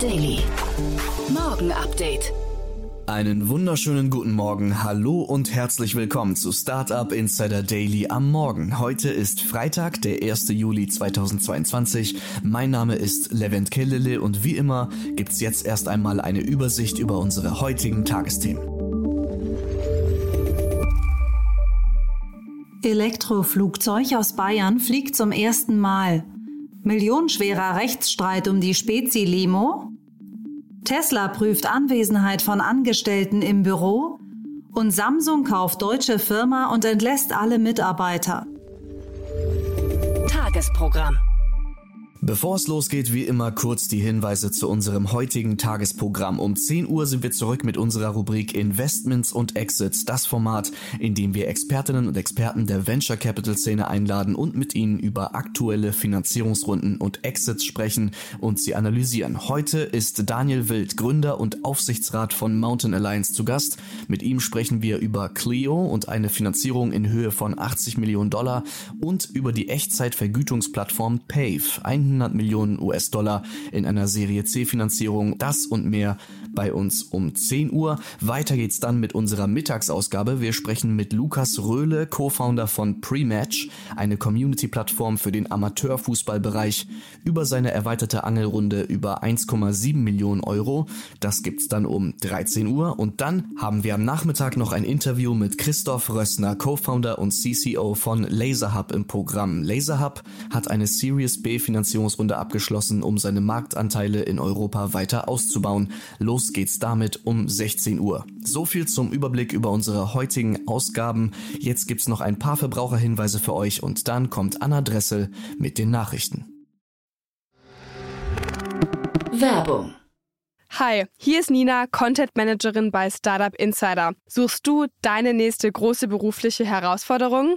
Daily. Morgen Update. Einen wunderschönen guten Morgen, hallo und herzlich willkommen zu Startup Insider Daily am Morgen. Heute ist Freitag, der 1. Juli 2022. Mein Name ist Levent Kellele und wie immer gibt's jetzt erst einmal eine Übersicht über unsere heutigen Tagesthemen. Elektroflugzeug aus Bayern fliegt zum ersten Mal. Millionenschwerer Rechtsstreit um die Spezi-Limo. Tesla prüft Anwesenheit von Angestellten im Büro. Und Samsung kauft deutsche Firma und entlässt alle Mitarbeiter. Tagesprogramm. Bevor es losgeht, wie immer kurz die Hinweise zu unserem heutigen Tagesprogramm. Um 10 Uhr sind wir zurück mit unserer Rubrik Investments und Exits, das Format, in dem wir Expertinnen und Experten der Venture Capital Szene einladen und mit ihnen über aktuelle Finanzierungsrunden und Exits sprechen und sie analysieren. Heute ist Daniel Wild, Gründer und Aufsichtsrat von Mountain Alliance zu Gast. Mit ihm sprechen wir über Clio und eine Finanzierung in Höhe von 80 Millionen Dollar und über die Echtzeitvergütungsplattform Pave. 100 Millionen US-Dollar in einer Serie C-Finanzierung. Das und mehr bei uns um 10 Uhr. Weiter geht's dann mit unserer Mittagsausgabe. Wir sprechen mit Lukas Röhle, Co-Founder von Prematch, eine Community-Plattform für den Amateurfußballbereich, über seine erweiterte Angelrunde über 1,7 Millionen Euro. Das gibt's dann um 13 Uhr. Und dann haben wir am Nachmittag noch ein Interview mit Christoph Rössner, Co-Founder und CCO von LaserHub im Programm. LaserHub hat eine Series B Finanzierungsrunde abgeschlossen, um seine Marktanteile in Europa weiter auszubauen. Los geht's damit um 16 Uhr. So viel zum Überblick über unsere heutigen Ausgaben. Jetzt gibt's noch ein paar Verbraucherhinweise für euch und dann kommt Anna Dressel mit den Nachrichten. Werbung. Hi, hier ist Nina, Content Managerin bei Startup Insider. Suchst du deine nächste große berufliche Herausforderung?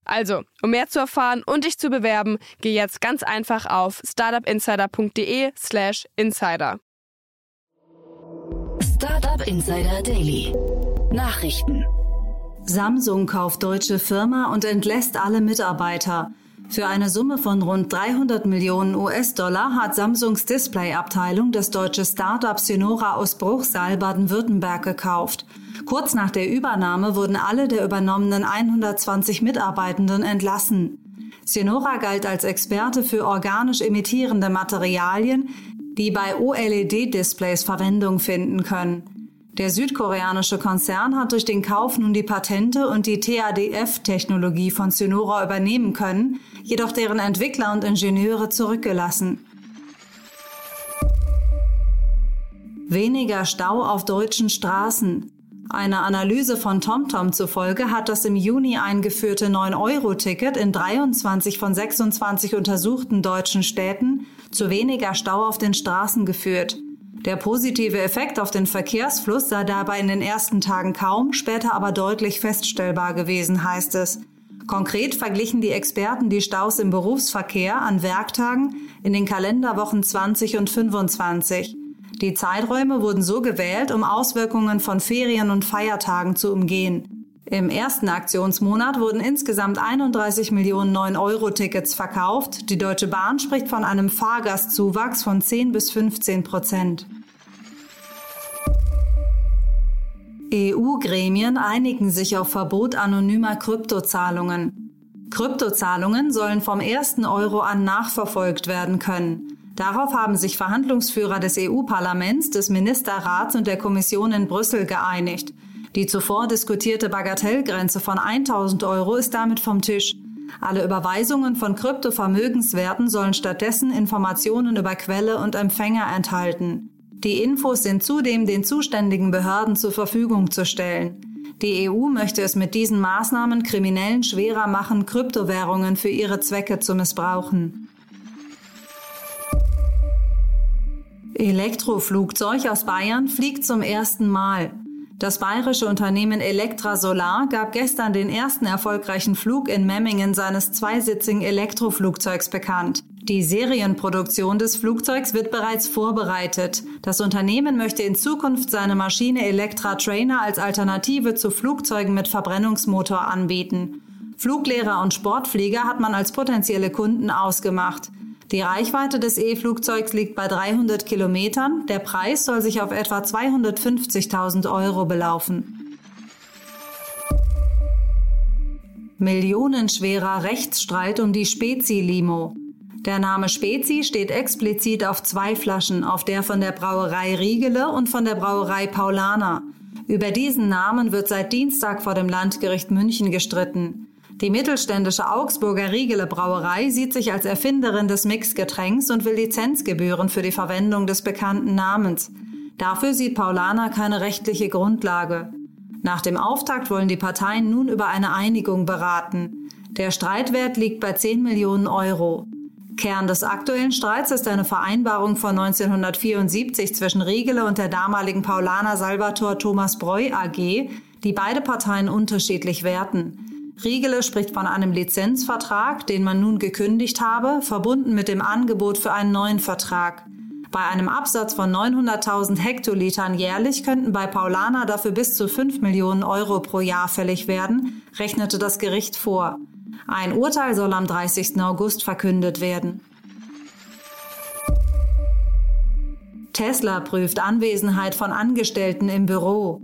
Also, um mehr zu erfahren und dich zu bewerben, geh jetzt ganz einfach auf startupinsider.de/slash insider. Startup Insider Daily. Nachrichten. Samsung kauft deutsche Firma und entlässt alle Mitarbeiter. Für eine Summe von rund 300 Millionen US-Dollar hat Samsungs Display-Abteilung das deutsche Startup Synora aus Bruchsal Baden-Württemberg gekauft. Kurz nach der Übernahme wurden alle der übernommenen 120 Mitarbeitenden entlassen. Synora galt als Experte für organisch emittierende Materialien, die bei OLED-Displays Verwendung finden können. Der südkoreanische Konzern hat durch den Kauf nun die Patente und die TADF-Technologie von Synora übernehmen können, jedoch deren Entwickler und Ingenieure zurückgelassen. Weniger Stau auf deutschen Straßen. Einer Analyse von TomTom zufolge hat das im Juni eingeführte 9-Euro-Ticket in 23 von 26 untersuchten deutschen Städten zu weniger Stau auf den Straßen geführt. Der positive Effekt auf den Verkehrsfluss sei dabei in den ersten Tagen kaum, später aber deutlich feststellbar gewesen, heißt es. Konkret verglichen die Experten die Staus im Berufsverkehr an Werktagen in den Kalenderwochen 20 und 25. Die Zeiträume wurden so gewählt, um Auswirkungen von Ferien und Feiertagen zu umgehen. Im ersten Aktionsmonat wurden insgesamt 31 Millionen 9-Euro-Tickets verkauft. Die Deutsche Bahn spricht von einem Fahrgastzuwachs von 10 bis 15 Prozent. EU-Gremien einigen sich auf Verbot anonymer Kryptozahlungen. Kryptozahlungen sollen vom ersten Euro an nachverfolgt werden können. Darauf haben sich Verhandlungsführer des EU-Parlaments, des Ministerrats und der Kommission in Brüssel geeinigt. Die zuvor diskutierte Bagatellgrenze von 1000 Euro ist damit vom Tisch. Alle Überweisungen von Kryptovermögenswerten sollen stattdessen Informationen über Quelle und Empfänger enthalten. Die Infos sind zudem den zuständigen Behörden zur Verfügung zu stellen. Die EU möchte es mit diesen Maßnahmen Kriminellen schwerer machen, Kryptowährungen für ihre Zwecke zu missbrauchen. Elektroflugzeug aus Bayern fliegt zum ersten Mal. Das bayerische Unternehmen Elektra Solar gab gestern den ersten erfolgreichen Flug in Memmingen seines zweisitzigen Elektroflugzeugs bekannt. Die Serienproduktion des Flugzeugs wird bereits vorbereitet. Das Unternehmen möchte in Zukunft seine Maschine Elektra Trainer als Alternative zu Flugzeugen mit Verbrennungsmotor anbieten. Fluglehrer und Sportflieger hat man als potenzielle Kunden ausgemacht. Die Reichweite des E-Flugzeugs liegt bei 300 Kilometern. Der Preis soll sich auf etwa 250.000 Euro belaufen. Millionenschwerer Rechtsstreit um die Spezi-Limo. Der Name Spezi steht explizit auf zwei Flaschen, auf der von der Brauerei Riegele und von der Brauerei Paulaner. Über diesen Namen wird seit Dienstag vor dem Landgericht München gestritten. Die mittelständische Augsburger Riegele Brauerei sieht sich als Erfinderin des Mixgetränks und will Lizenzgebühren für die Verwendung des bekannten Namens. Dafür sieht Paulana keine rechtliche Grundlage. Nach dem Auftakt wollen die Parteien nun über eine Einigung beraten. Der Streitwert liegt bei 10 Millionen Euro. Kern des aktuellen Streits ist eine Vereinbarung von 1974 zwischen Riegele und der damaligen Paulaner Salvator Thomas Breu AG, die beide Parteien unterschiedlich werten. Riegele spricht von einem Lizenzvertrag, den man nun gekündigt habe, verbunden mit dem Angebot für einen neuen Vertrag. Bei einem Absatz von 900.000 Hektolitern jährlich könnten bei Paulana dafür bis zu 5 Millionen Euro pro Jahr fällig werden, rechnete das Gericht vor. Ein Urteil soll am 30. August verkündet werden. Tesla prüft Anwesenheit von Angestellten im Büro.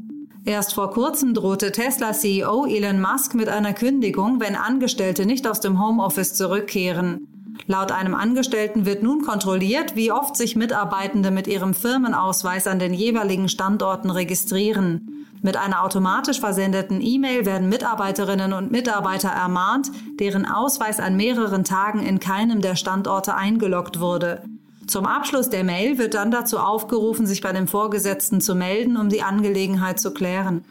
Erst vor kurzem drohte Tesla-CEO Elon Musk mit einer Kündigung, wenn Angestellte nicht aus dem Homeoffice zurückkehren. Laut einem Angestellten wird nun kontrolliert, wie oft sich Mitarbeitende mit ihrem Firmenausweis an den jeweiligen Standorten registrieren. Mit einer automatisch versendeten E-Mail werden Mitarbeiterinnen und Mitarbeiter ermahnt, deren Ausweis an mehreren Tagen in keinem der Standorte eingeloggt wurde. Zum Abschluss der Mail wird dann dazu aufgerufen, sich bei dem Vorgesetzten zu melden, um die Angelegenheit zu klären.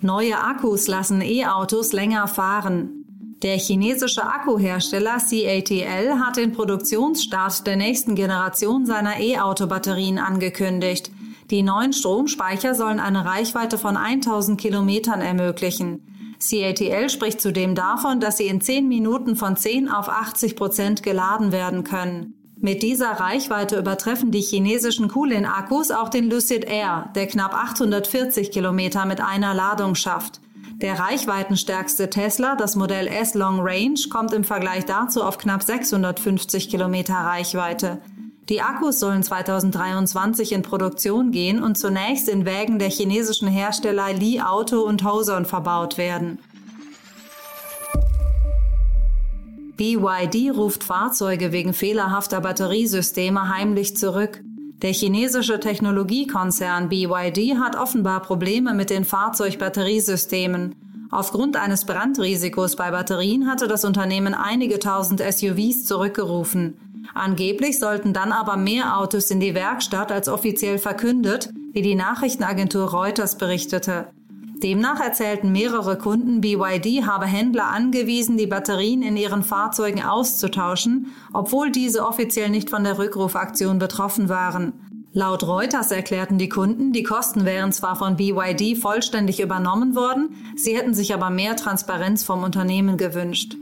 Neue Akkus lassen E-Autos länger fahren. Der chinesische Akkuhersteller CATL hat den Produktionsstart der nächsten Generation seiner E-Auto-Batterien angekündigt. Die neuen Stromspeicher sollen eine Reichweite von 1000 Kilometern ermöglichen. CATL spricht zudem davon, dass sie in 10 Minuten von 10 auf 80 Prozent geladen werden können. Mit dieser Reichweite übertreffen die chinesischen Kulin-Akkus auch den Lucid Air, der knapp 840 Kilometer mit einer Ladung schafft. Der reichweitenstärkste Tesla, das Modell S Long Range, kommt im Vergleich dazu auf knapp 650 Kilometer Reichweite. Die Akkus sollen 2023 in Produktion gehen und zunächst in Wägen der chinesischen Hersteller Li Auto und Hoson verbaut werden. BYD ruft Fahrzeuge wegen fehlerhafter Batteriesysteme heimlich zurück. Der chinesische Technologiekonzern BYD hat offenbar Probleme mit den Fahrzeugbatteriesystemen. Aufgrund eines Brandrisikos bei Batterien hatte das Unternehmen einige tausend SUVs zurückgerufen. Angeblich sollten dann aber mehr Autos in die Werkstatt als offiziell verkündet, wie die Nachrichtenagentur Reuters berichtete. Demnach erzählten mehrere Kunden, BYD habe Händler angewiesen, die Batterien in ihren Fahrzeugen auszutauschen, obwohl diese offiziell nicht von der Rückrufaktion betroffen waren. Laut Reuters erklärten die Kunden, die Kosten wären zwar von BYD vollständig übernommen worden, sie hätten sich aber mehr Transparenz vom Unternehmen gewünscht.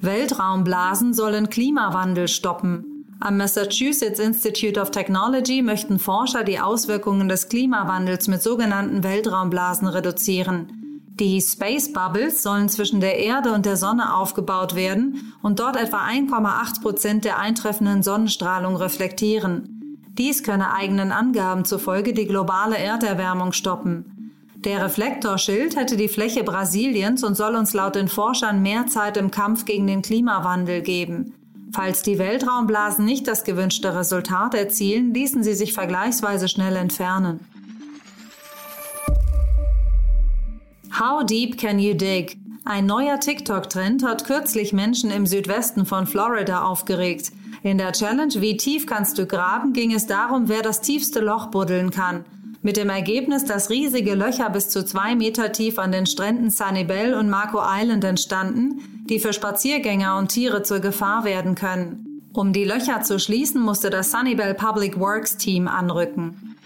Weltraumblasen sollen Klimawandel stoppen. Am Massachusetts Institute of Technology möchten Forscher die Auswirkungen des Klimawandels mit sogenannten Weltraumblasen reduzieren. Die Space Bubbles sollen zwischen der Erde und der Sonne aufgebaut werden und dort etwa 1,8 Prozent der eintreffenden Sonnenstrahlung reflektieren. Dies könne eigenen Angaben zufolge die globale Erderwärmung stoppen. Der Reflektorschild hätte die Fläche Brasiliens und soll uns laut den Forschern mehr Zeit im Kampf gegen den Klimawandel geben. Falls die Weltraumblasen nicht das gewünschte Resultat erzielen, ließen sie sich vergleichsweise schnell entfernen. How deep can you dig? Ein neuer TikTok-Trend hat kürzlich Menschen im Südwesten von Florida aufgeregt. In der Challenge Wie tief kannst du graben ging es darum, wer das tiefste Loch buddeln kann. Mit dem Ergebnis, dass riesige Löcher bis zu zwei Meter tief an den Stränden Sunnyvale und Marco Island entstanden, die für Spaziergänger und Tiere zur Gefahr werden können. Um die Löcher zu schließen, musste das Sunnyvale Public Works Team anrücken.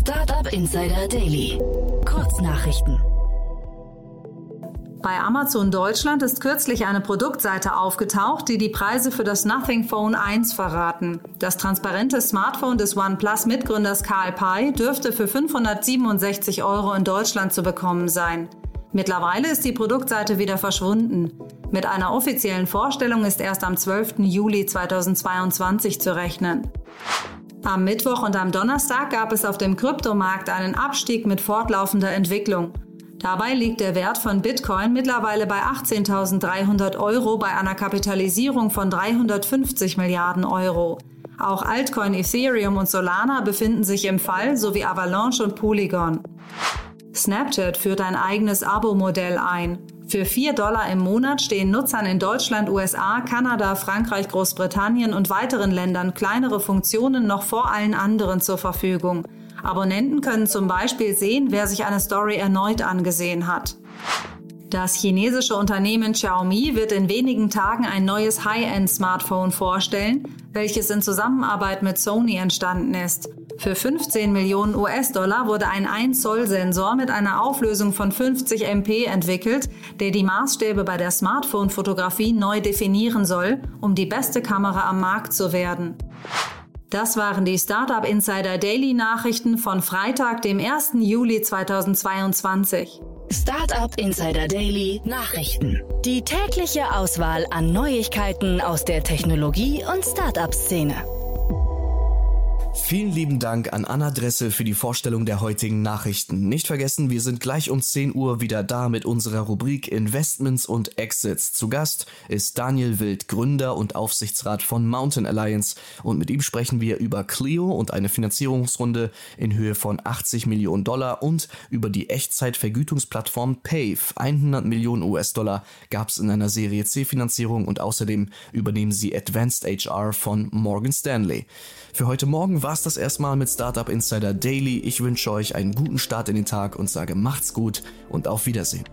Startup Insider Daily. Kurznachrichten. Bei Amazon Deutschland ist kürzlich eine Produktseite aufgetaucht, die die Preise für das Nothing Phone 1 verraten. Das transparente Smartphone des OnePlus-Mitgründers Karl Pei dürfte für 567 Euro in Deutschland zu bekommen sein. Mittlerweile ist die Produktseite wieder verschwunden. Mit einer offiziellen Vorstellung ist erst am 12. Juli 2022 zu rechnen. Am Mittwoch und am Donnerstag gab es auf dem Kryptomarkt einen Abstieg mit fortlaufender Entwicklung. Dabei liegt der Wert von Bitcoin mittlerweile bei 18.300 Euro bei einer Kapitalisierung von 350 Milliarden Euro. Auch Altcoin Ethereum und Solana befinden sich im Fall sowie Avalanche und Polygon. Snapchat führt ein eigenes Abo-Modell ein. Für 4 Dollar im Monat stehen Nutzern in Deutschland, USA, Kanada, Frankreich, Großbritannien und weiteren Ländern kleinere Funktionen noch vor allen anderen zur Verfügung. Abonnenten können zum Beispiel sehen, wer sich eine Story erneut angesehen hat. Das chinesische Unternehmen Xiaomi wird in wenigen Tagen ein neues High-End-Smartphone vorstellen, welches in Zusammenarbeit mit Sony entstanden ist. Für 15 Millionen US-Dollar wurde ein 1-Zoll-Sensor mit einer Auflösung von 50 MP entwickelt, der die Maßstäbe bei der Smartphone-Fotografie neu definieren soll, um die beste Kamera am Markt zu werden. Das waren die Startup Insider Daily Nachrichten von Freitag, dem 1. Juli 2022. Startup Insider Daily Nachrichten. Die tägliche Auswahl an Neuigkeiten aus der Technologie- und Startup-Szene. Vielen lieben Dank an Anna Dressel für die Vorstellung der heutigen Nachrichten. Nicht vergessen, wir sind gleich um 10 Uhr wieder da mit unserer Rubrik Investments und Exits. Zu Gast ist Daniel Wild, Gründer und Aufsichtsrat von Mountain Alliance und mit ihm sprechen wir über Clio und eine Finanzierungsrunde in Höhe von 80 Millionen Dollar und über die Echtzeitvergütungsplattform Pave. 100 Millionen US-Dollar gab es in einer Serie C Finanzierung und außerdem übernehmen sie Advanced HR von Morgan Stanley. Für heute Morgen war es das erstmal mit Startup Insider Daily. Ich wünsche euch einen guten Start in den Tag und sage macht's gut und auf Wiedersehen.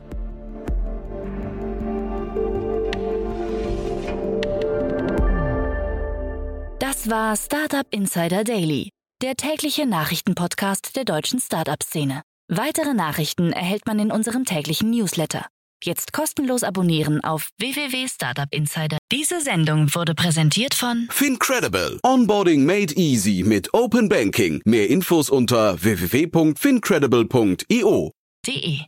Das war Startup Insider Daily, der tägliche Nachrichtenpodcast der deutschen Startup-Szene. Weitere Nachrichten erhält man in unserem täglichen Newsletter. Jetzt kostenlos abonnieren auf www.startupinsider. Diese Sendung wurde präsentiert von Fincredible. Onboarding made easy mit Open Banking. Mehr Infos unter www.fincredible.io. de.